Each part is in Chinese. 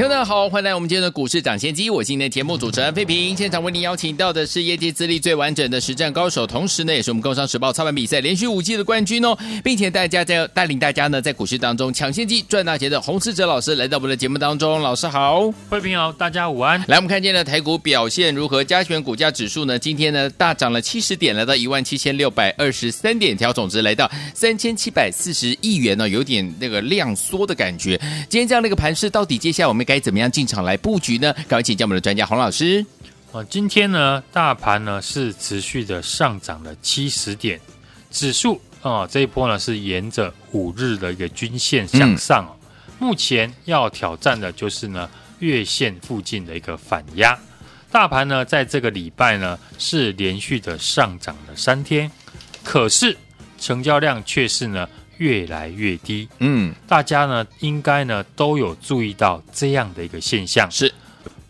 听众好，欢迎来我们今天的股市涨先机。我是今天的节目主持人费平，现场为您邀请到的是业界资历最完整的实战高手，同时呢，也是我们工商时报操盘比赛连续五季的冠军哦，并且大家在带领大家呢在股市当中抢先机赚大钱的洪世哲老师来到我们的节目当中。老师好，费平好，大家午安。来，我们看见了台股表现如何？加权股价指数呢，今天呢大涨了七十点，来到一万七千六百二十三点，调总值来到三千七百四十亿元呢，有点那个量缩的感觉。今天这样的一个盘势，到底接下来我们该怎么样进场来布局呢？赶快请教我们的专家洪老师。啊，今天呢，大盘呢是持续的上涨了七十点，指数啊这一波呢是沿着五日的一个均线向上，嗯、目前要挑战的就是呢月线附近的一个反压。大盘呢在这个礼拜呢是连续的上涨了三天，可是成交量却是呢。越来越低，嗯，大家呢应该呢都有注意到这样的一个现象，是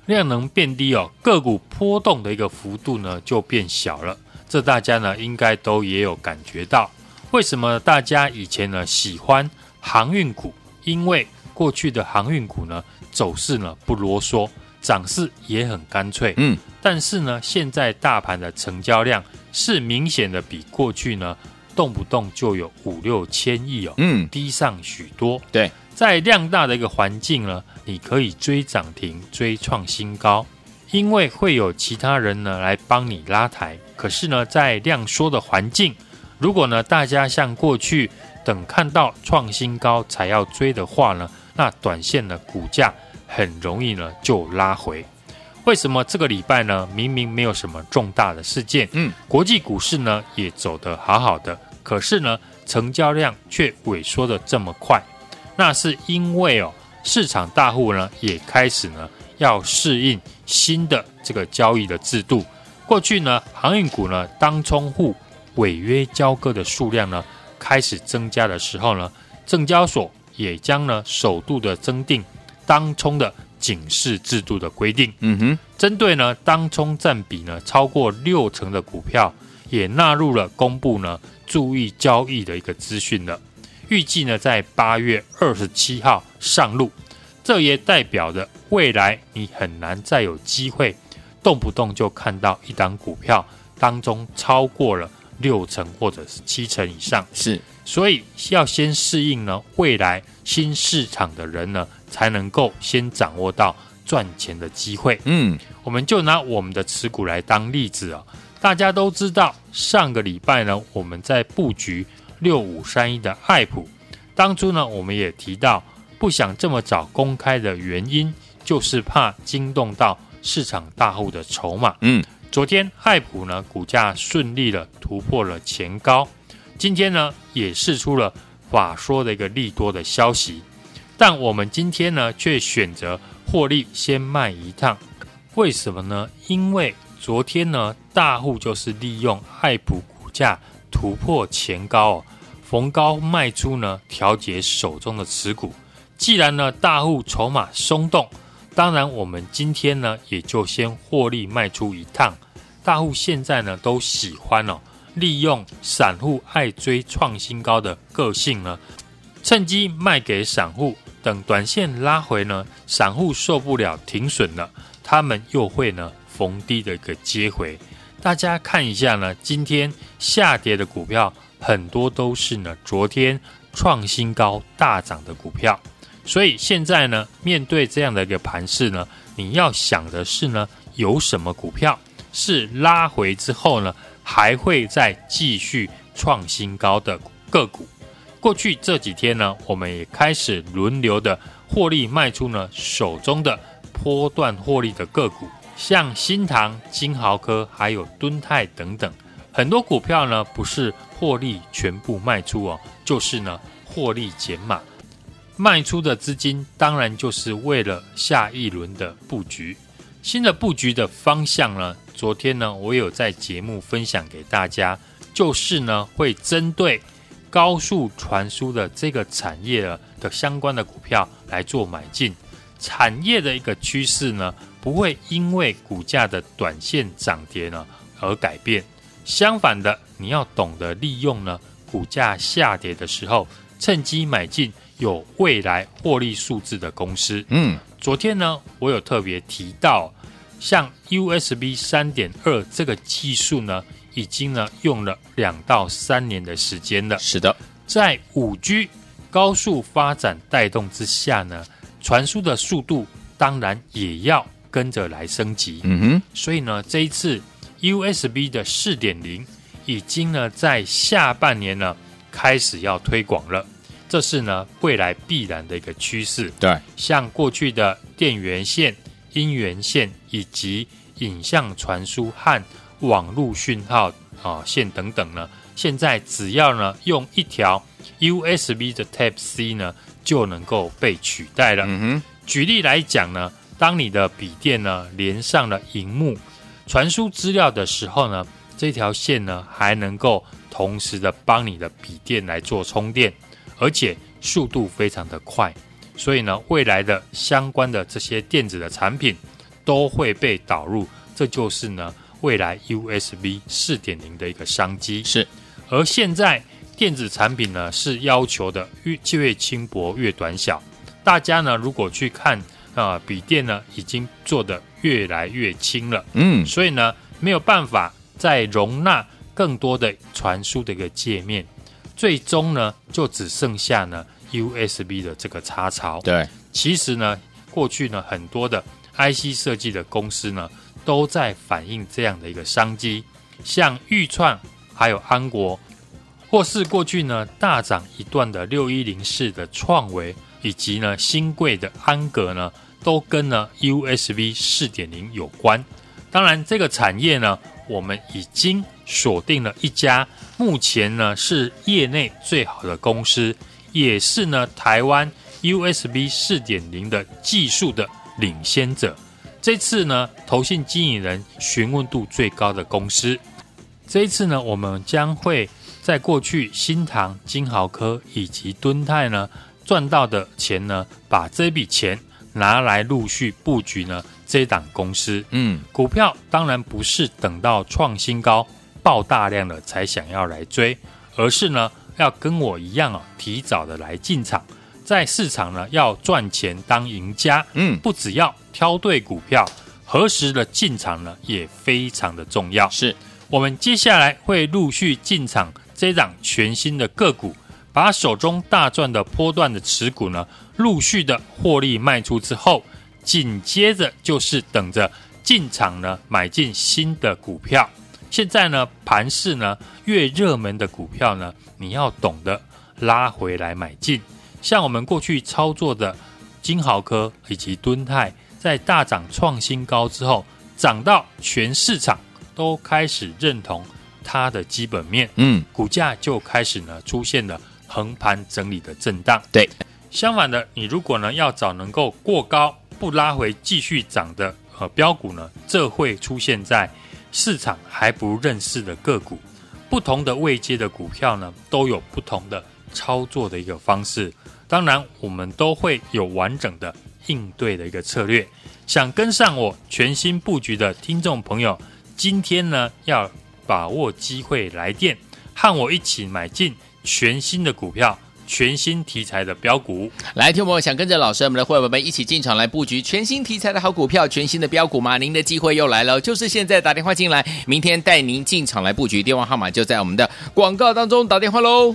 量能变低哦，个股波动的一个幅度呢就变小了，这大家呢应该都也有感觉到。为什么大家以前呢喜欢航运股？因为过去的航运股呢走势呢不啰嗦，涨势也很干脆，嗯，但是呢现在大盘的成交量是明显的比过去呢。动不动就有五六千亿哦，嗯，低上许多。对，在量大的一个环境呢，你可以追涨停、追创新高，因为会有其他人呢来帮你拉抬。可是呢，在量缩的环境，如果呢大家像过去等看到创新高才要追的话呢，那短线的股价很容易呢就拉回。为什么这个礼拜呢？明明没有什么重大的事件，嗯，国际股市呢也走得好好的，可是呢，成交量却萎缩的这么快，那是因为哦，市场大户呢也开始呢要适应新的这个交易的制度。过去呢，航运股呢当冲户违约交割的数量呢开始增加的时候呢，证交所也将呢首度的增订当冲的。警示制度的规定，嗯哼，针对呢当冲占比呢超过六成的股票，也纳入了公布呢注意交易的一个资讯了。预计呢在八月二十七号上路，这也代表着未来你很难再有机会动不动就看到一档股票当中超过了六成或者是七成以上。是，所以要先适应呢未来新市场的人呢。才能够先掌握到赚钱的机会。嗯，我们就拿我们的持股来当例子啊。大家都知道，上个礼拜呢，我们在布局六五三一的爱普。当初呢，我们也提到，不想这么早公开的原因，就是怕惊动到市场大户的筹码。嗯，昨天爱普呢，股价顺利的突破了前高，今天呢，也试出了法说的一个利多的消息。但我们今天呢，却选择获利先卖一趟，为什么呢？因为昨天呢，大户就是利用爱普股价突破前高哦，逢高卖出呢，调节手中的持股。既然呢，大户筹码松动，当然我们今天呢，也就先获利卖出一趟。大户现在呢，都喜欢哦，利用散户爱追创新高的个性呢，趁机卖给散户。等短线拉回呢，散户受不了停损了，他们又会呢逢低的一个接回。大家看一下呢，今天下跌的股票很多都是呢昨天创新高大涨的股票，所以现在呢面对这样的一个盘势呢，你要想的是呢有什么股票是拉回之后呢还会再继续创新高的个股。过去这几天呢，我们也开始轮流的获利卖出呢手中的波段获利的个股，像新唐、金豪科还有敦泰等等，很多股票呢不是获利全部卖出哦，就是呢获利减码。卖出的资金当然就是为了下一轮的布局。新的布局的方向呢，昨天呢，我有在节目分享给大家，就是呢会针对高速传输的这个产业的相关的股票来做买进。产业的一个趋势呢，不会因为股价的短线涨跌呢而改变。相反的，你要懂得利用呢股价下跌的时候，趁机买进有未来获利数字的公司。嗯，昨天呢，我有特别提到。像 USB 三点二这个技术呢，已经呢用了两到三年的时间了。是的，在五 G 高速发展带动之下呢，传输的速度当然也要跟着来升级。嗯哼，所以呢，这一次 USB 的四点零已经呢在下半年呢开始要推广了，这是呢未来必然的一个趋势。对，像过去的电源线。音源线以及影像传输和网络讯号啊线等等呢，现在只要呢用一条 USB 的 Type C 呢就能够被取代了。嗯哼，举例来讲呢，当你的笔电呢连上了荧幕传输资料的时候呢，这条线呢还能够同时的帮你的笔电来做充电，而且速度非常的快。所以呢，未来的相关的这些电子的产品都会被导入，这就是呢未来 USB 四点零的一个商机。是，而现在电子产品呢是要求的越越轻薄越短小，大家呢如果去看啊、呃，笔电呢已经做得越来越轻了，嗯，所以呢没有办法再容纳更多的传输的一个界面，最终呢就只剩下呢。USB 的这个插槽，对，其实呢，过去呢，很多的 IC 设计的公司呢，都在反映这样的一个商机，像钰创，还有安国，或是过去呢大涨一段的六一零四的创惟，以及呢新贵的安格呢，都跟呢 USB 四点零有关。当然，这个产业呢，我们已经锁定了一家，目前呢是业内最好的公司。也是呢，台湾 USB 四点零的技术的领先者。这次呢，投信经理人询问度最高的公司。这一次呢，我们将会在过去新唐、金豪科以及敦泰呢赚到的钱呢，把这笔钱拿来陆续布局呢这档公司。嗯，股票当然不是等到创新高爆大量了才想要来追，而是呢。要跟我一样啊，提早的来进场，在市场呢要赚钱当赢家。嗯，不只要挑对股票，何时的进场呢也非常的重要。是我们接下来会陆续进场这档全新的个股，把手中大赚的波段的持股呢陆续的获利卖出之后，紧接着就是等着进场呢买进新的股票。现在呢，盘市呢越热门的股票呢，你要懂得拉回来买进。像我们过去操作的金豪科以及敦泰，在大涨创新高之后，涨到全市场都开始认同它的基本面，嗯，股价就开始呢出现了横盘整理的震荡。对，相反的，你如果呢要找能够过高不拉回继续涨的呃标股呢，这会出现在。市场还不认识的个股，不同的位阶的股票呢，都有不同的操作的一个方式。当然，我们都会有完整的应对的一个策略。想跟上我全新布局的听众朋友，今天呢要把握机会来电，和我一起买进全新的股票。全新题材的标股，来，听朋友想跟着老师，我们的会员们一起进场来布局全新题材的好股票，全新的标股吗？您的机会又来了，就是现在打电话进来，明天带您进场来布局，电话号码就在我们的广告当中，打电话喽。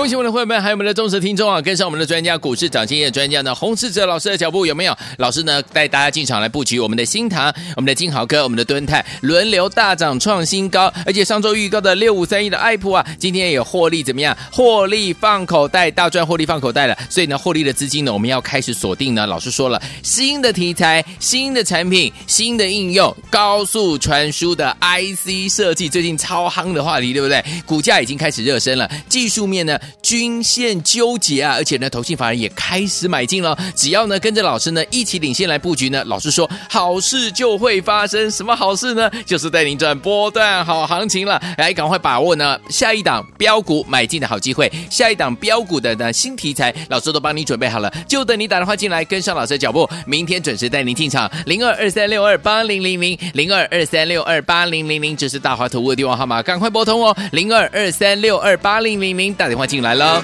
恭喜我们的会员们，还有我们的忠实听众啊！跟上我们的专家，股市涨经验专家呢，洪士哲老师的脚步有没有？老师呢带大家进场来布局我们的新唐、我们的金豪哥、我们的敦泰轮流大涨创新高，而且上周预告的六五三一的爱普啊，今天也获利怎么样？获利放口袋，大赚获利放口袋了。所以呢，获利的资金呢，我们要开始锁定呢。老师说了，新的题材、新的产品、新的应用、高速传输的 IC 设计，最近超夯的话题，对不对？股价已经开始热身了，技术面呢？均线纠结啊，而且呢，投信法人也开始买进了。只要呢跟着老师呢一起领先来布局呢，老师说好事就会发生。什么好事呢？就是带您赚波段好行情了。来，赶快把握呢下一档标股买进的好机会，下一档标股的呢新题材，老师都帮你准备好了，就等你打电话进来跟上老师的脚步。明天准时带您进场，零二二三六二八零零零零二二三六二八零零零，这是大华投顾的电话号码，赶快拨通哦，零二二三六二八零零零，打电话进来了。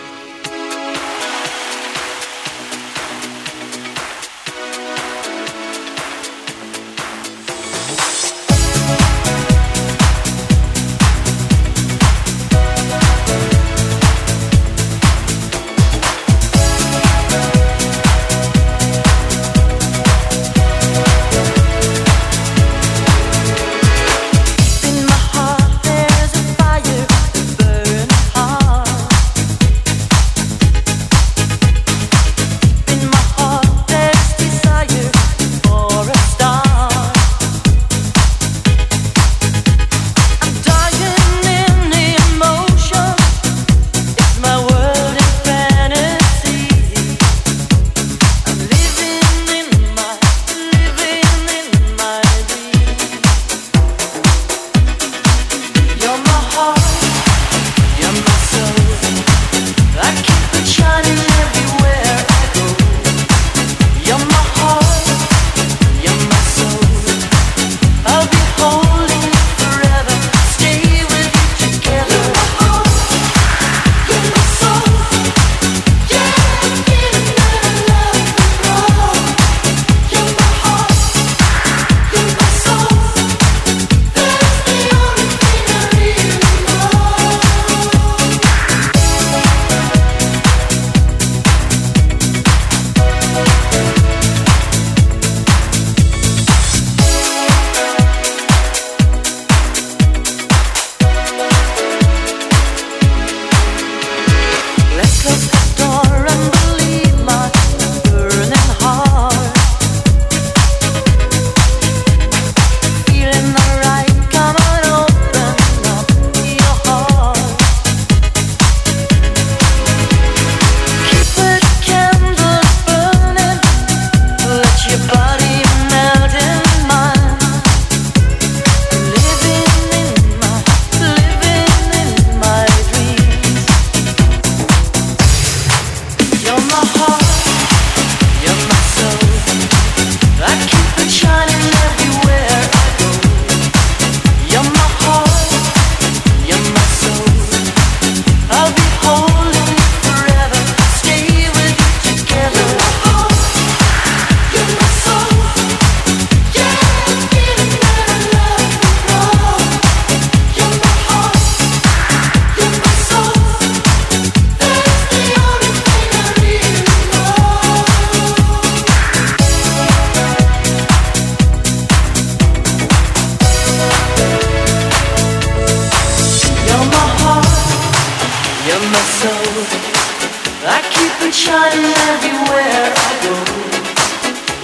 keep it shining everywhere I go.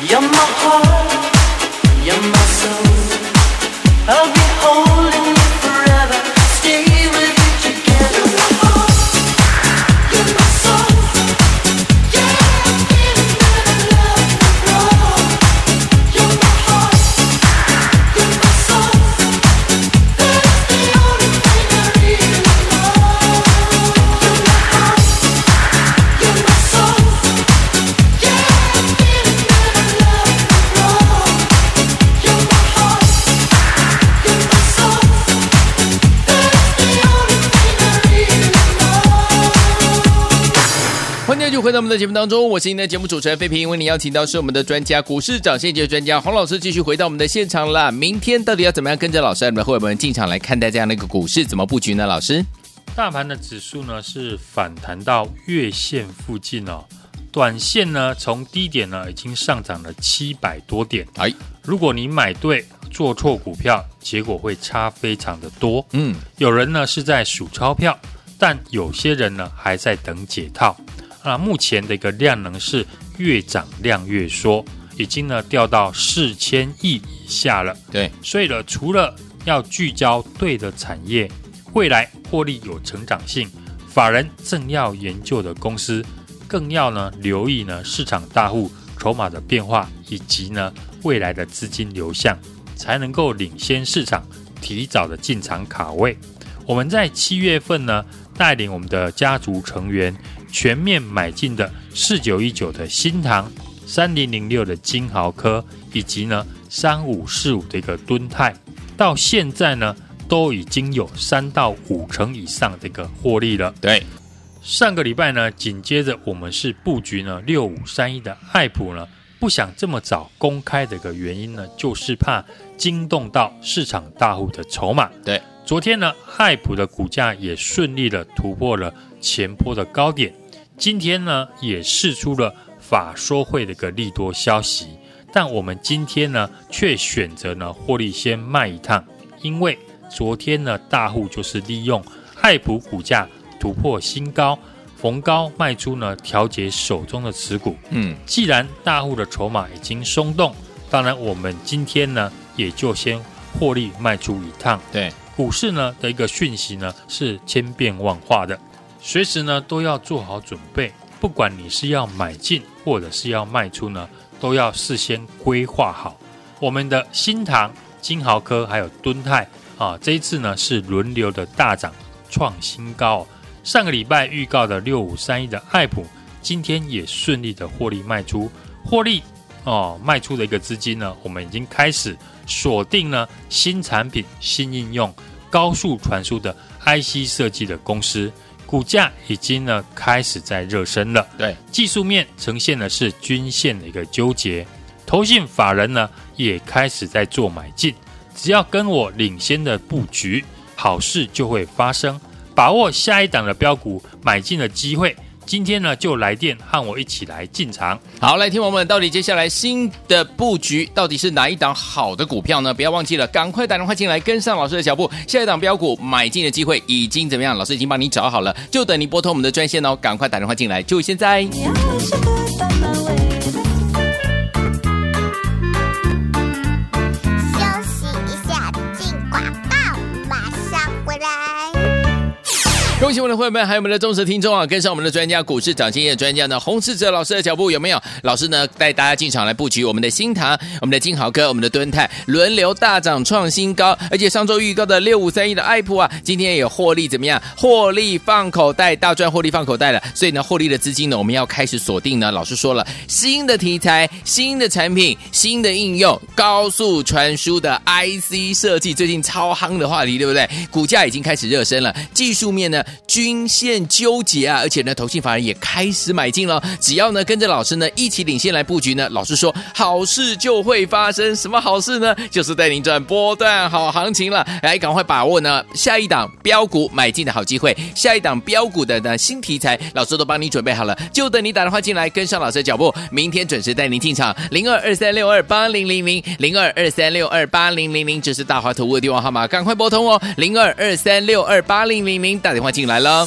You're my heart, you're my soul. I'll be 回到我们的节目当中，我是您的节目主持人费平，为您邀请到是我们的专家，股市涨先机专家洪老师，继续回到我们的现场啦。明天到底要怎么样跟着老师，我们的会员们进场来看待这样的一个股市，怎么布局呢？老师，大盘的指数呢是反弹到月线附近哦，短线呢从低点呢已经上涨了七百多点。哎，如果你买对做错股票，结果会差非常的多。嗯，有人呢是在数钞票，但有些人呢还在等解套。那目前的一个量能是越涨量越缩，已经呢掉到四千亿以下了。对，所以呢，除了要聚焦对的产业。未来获利有成长性，法人正要研究的公司，更要呢留意呢市场大户筹码的变化，以及呢未来的资金流向，才能够领先市场，提早的进场卡位。我们在七月份呢带领我们的家族成员全面买进的四九一九的新塘、三零零六的金豪科，以及呢三五四五的一个敦泰，到现在呢。都已经有三到五成以上的一个获利了。对，上个礼拜呢，紧接着我们是布局呢六五三一的爱普呢，不想这么早公开的一个原因呢，就是怕惊动到市场大户的筹码。对，昨天呢，爱普的股价也顺利的突破了前波的高点，今天呢，也释出了法说会的一个利多消息，但我们今天呢，却选择呢获利先卖一趟，因为。昨天呢，大户就是利用爱普股价突破新高，逢高卖出呢，调节手中的持股。嗯，既然大户的筹码已经松动，当然我们今天呢，也就先获利卖出一趟。对，股市呢的一个讯息呢是千变万化的，随时呢都要做好准备。不管你是要买进或者是要卖出呢，都要事先规划好。我们的新唐、金豪科还有敦泰。啊，这一次呢是轮流的大涨创新高。上个礼拜预告的六五三一的爱普，今天也顺利的获利卖出，获利哦卖出的一个资金呢，我们已经开始锁定了新产品、新应用、高速传输的 IC 设计的公司，股价已经呢开始在热身了。对，技术面呈现的是均线的一个纠结，投信法人呢也开始在做买进。只要跟我领先的布局，好事就会发生。把握下一档的标股买进的机会，今天呢就来电和我一起来进场。好，来听我们到底接下来新的布局到底是哪一档好的股票呢？不要忘记了，赶快打电话进来跟上老师的脚步。下一档标股买进的机会已经怎么样？老师已经帮你找好了，就等你拨通我们的专线哦。赶快打电话进来，就现在。恭喜我们的会员们，还有我们的忠实听众啊！跟上我们的专家，股市涨经验专家呢，洪士哲老师的脚步有没有？老师呢带大家进场来布局我们的新塘、我们的金豪哥、我们的敦泰，轮流大涨创新高，而且上周预告的六五三一的爱普啊，今天也有获利怎么样？获利放口袋，大赚获利放口袋了。所以呢，获利的资金呢，我们要开始锁定呢。老师说了，新的题材、新的产品、新的应用、高速传输的 IC 设计，最近超夯的话题，对不对？股价已经开始热身了，技术面呢？均线纠结啊，而且呢，投信法人也开始买进了。只要呢跟着老师呢一起领先来布局呢，老师说好事就会发生。什么好事呢？就是带您赚波段好行情了。来，赶快把握呢下一档标股买进的好机会，下一档标股的呢新题材，老师都帮你准备好了，就等你打电话进来跟上老师的脚步。明天准时带您进场，零二二三六二八零零零零二二三六二八零零零，这是大华投顾的电话号码，赶快拨通哦，零二二三六二八零零零，打电话进来。来了。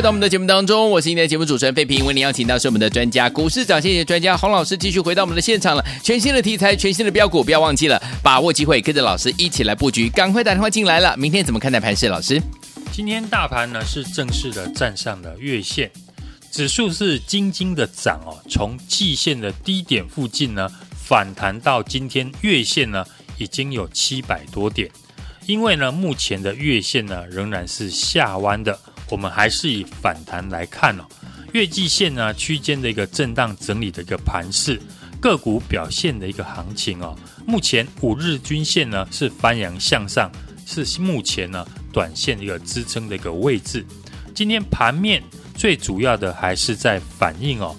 回到我们的节目当中，我是今天的节目主持人费平，为您邀请到是我们的专家股市涨先机专家洪老师，继续回到我们的现场了。全新的题材，全新的标股，不要忘记了把握机会，跟着老师一起来布局，赶快打电话进来了。明天怎么看待盘势？老师，今天大盘呢是正式的站上了月线，指数是惊惊的涨哦，从季线的低点附近呢反弹到今天月线呢已经有七百多点，因为呢目前的月线呢仍然是下弯的。我们还是以反弹来看哦，月季线呢区间的一个震荡整理的一个盘势，个股表现的一个行情哦。目前五日均线呢是翻扬向上，是目前呢短线一个支撑的一个位置。今天盘面最主要的还是在反映哦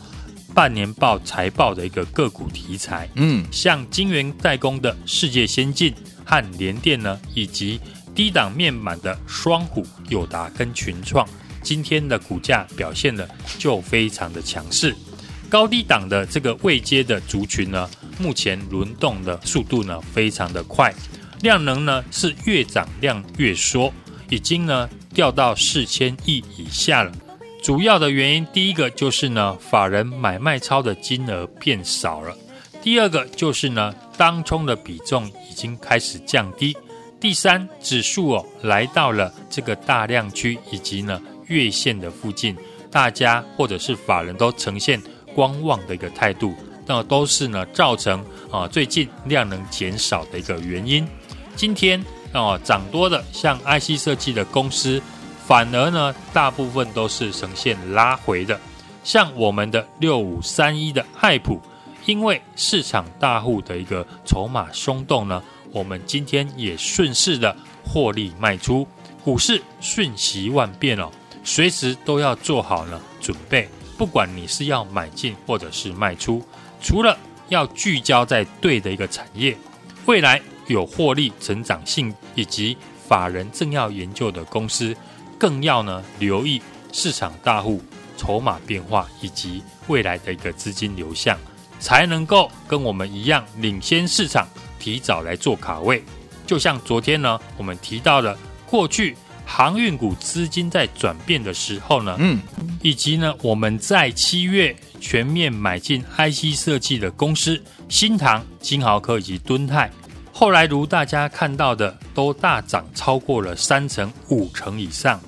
半年报财报的一个个股题材，嗯，像晶圆代工的世界先进和联电呢，以及。低档面板的双虎、友达跟群创，今天的股价表现的就非常的强势。高低档的这个未接的族群呢，目前轮动的速度呢非常的快，量能呢是越涨量越缩，已经呢掉到四千亿以下了。主要的原因，第一个就是呢法人买卖超的金额变少了，第二个就是呢当冲的比重已经开始降低。第三，指数哦来到了这个大量区以及呢月线的附近，大家或者是法人都呈现观望的一个态度，那都是呢造成啊最近量能减少的一个原因。今天啊涨多的像 IC 设计的公司，反而呢大部分都是呈现拉回的，像我们的六五三一的爱普，因为市场大户的一个筹码松动呢。我们今天也顺势的获利卖出，股市瞬息万变哦，随时都要做好了准备。不管你是要买进或者是卖出，除了要聚焦在对的一个产业，未来有获利成长性以及法人正要研究的公司，更要呢留意市场大户筹码变化以及未来的一个资金流向，才能够跟我们一样领先市场。提早来做卡位，就像昨天呢，我们提到的过去航运股资金在转变的时候呢，嗯，以及呢，我们在七月全面买进 IC 设计的公司，新唐、金豪科以及敦泰，后来如大家看到的，都大涨超过了三成、五成以上。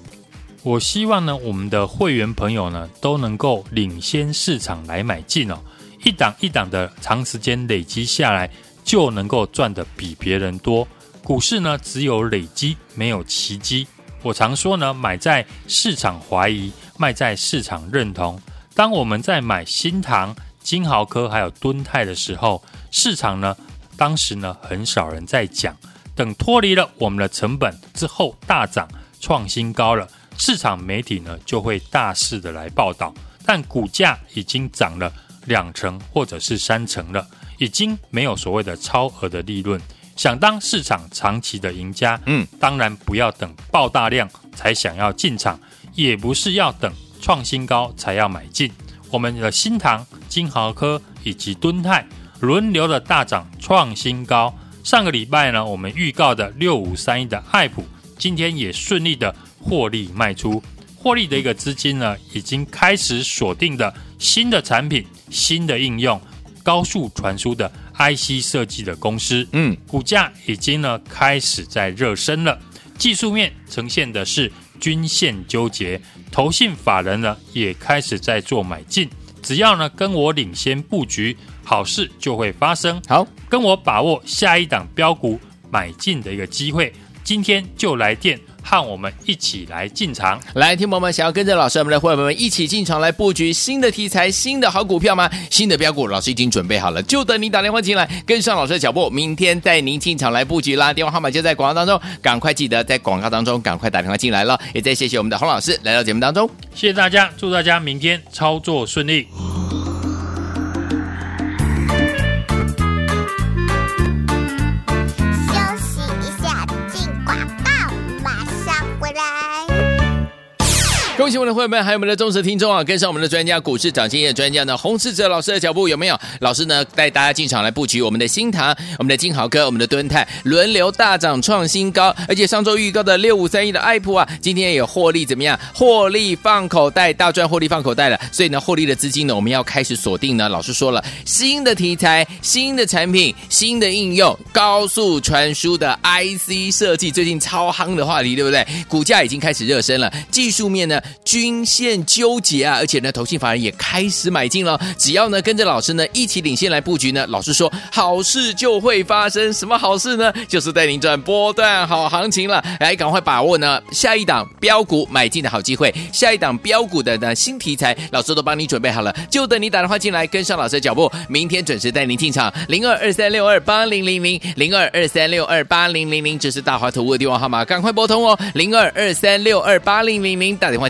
我希望呢，我们的会员朋友呢，都能够领先市场来买进哦，一档一档的长时间累积下来。就能够赚得比别人多。股市呢，只有累积，没有奇迹。我常说呢，买在市场怀疑，卖在市场认同。当我们在买新唐、金豪科还有敦泰的时候，市场呢，当时呢，很少人在讲。等脱离了我们的成本之后，大涨创新高了，市场媒体呢，就会大肆的来报道。但股价已经涨了两成或者是三成了。已经没有所谓的超额的利润，想当市场长期的赢家，嗯，当然不要等爆大量才想要进场，也不是要等创新高才要买进。我们的新塘、金豪科以及敦泰轮流的大涨创新高。上个礼拜呢，我们预告的六五三一的爱普，今天也顺利的获利卖出，获利的一个资金呢，已经开始锁定的新的产品、新的应用。高速传输的 IC 设计的公司，嗯，股价已经呢开始在热身了。技术面呈现的是均线纠结，投信法人呢也开始在做买进。只要呢跟我领先布局，好事就会发生。好，跟我把握下一档标股买进的一个机会，今天就来电。和我们一起来进场，来，听友们想要跟着老师，我们的伙伴们一起进场来布局新的题材、新的好股票吗？新的标股，老师已经准备好了，就等你打电话进来，跟上老师的脚步，明天带您进场来布局啦。电话号码就在广告当中，赶快记得在广告当中赶快打电话进来了。也再谢谢我们的洪老师来到节目当中，谢谢大家，祝大家明天操作顺利。恭喜我们的会员们，还有我们的忠实听众啊，跟上我们的专家股市涨经验专家呢，洪士哲老师的脚步有没有？老师呢带大家进场来布局我们的新唐、我们的金豪哥、我们的敦泰轮流大涨创新高，而且上周预告的六五三一的爱普啊，今天也获利怎么样？获利放口袋，大赚获利放口袋了。所以呢，获利的资金呢，我们要开始锁定呢。老师说了，新的题材、新的产品、新的应用、高速传输的 IC 设计，最近超夯的话题，对不对？股价已经开始热身了，技术面呢？均线纠结啊，而且呢，投信法人也开始买进了。只要呢跟着老师呢一起领先来布局呢，老师说好事就会发生。什么好事呢？就是带您赚波段好行情了。来，赶快把握呢下一档标股买进的好机会，下一档标股的呢新题材，老师都帮你准备好了，就等你打电话进来跟上老师的脚步。明天准时带您进场，零二二三六二八零零零零二二三六二八零零零，这是大华投顾的电话号码，赶快拨通哦，零二二三六二八零零零，打电话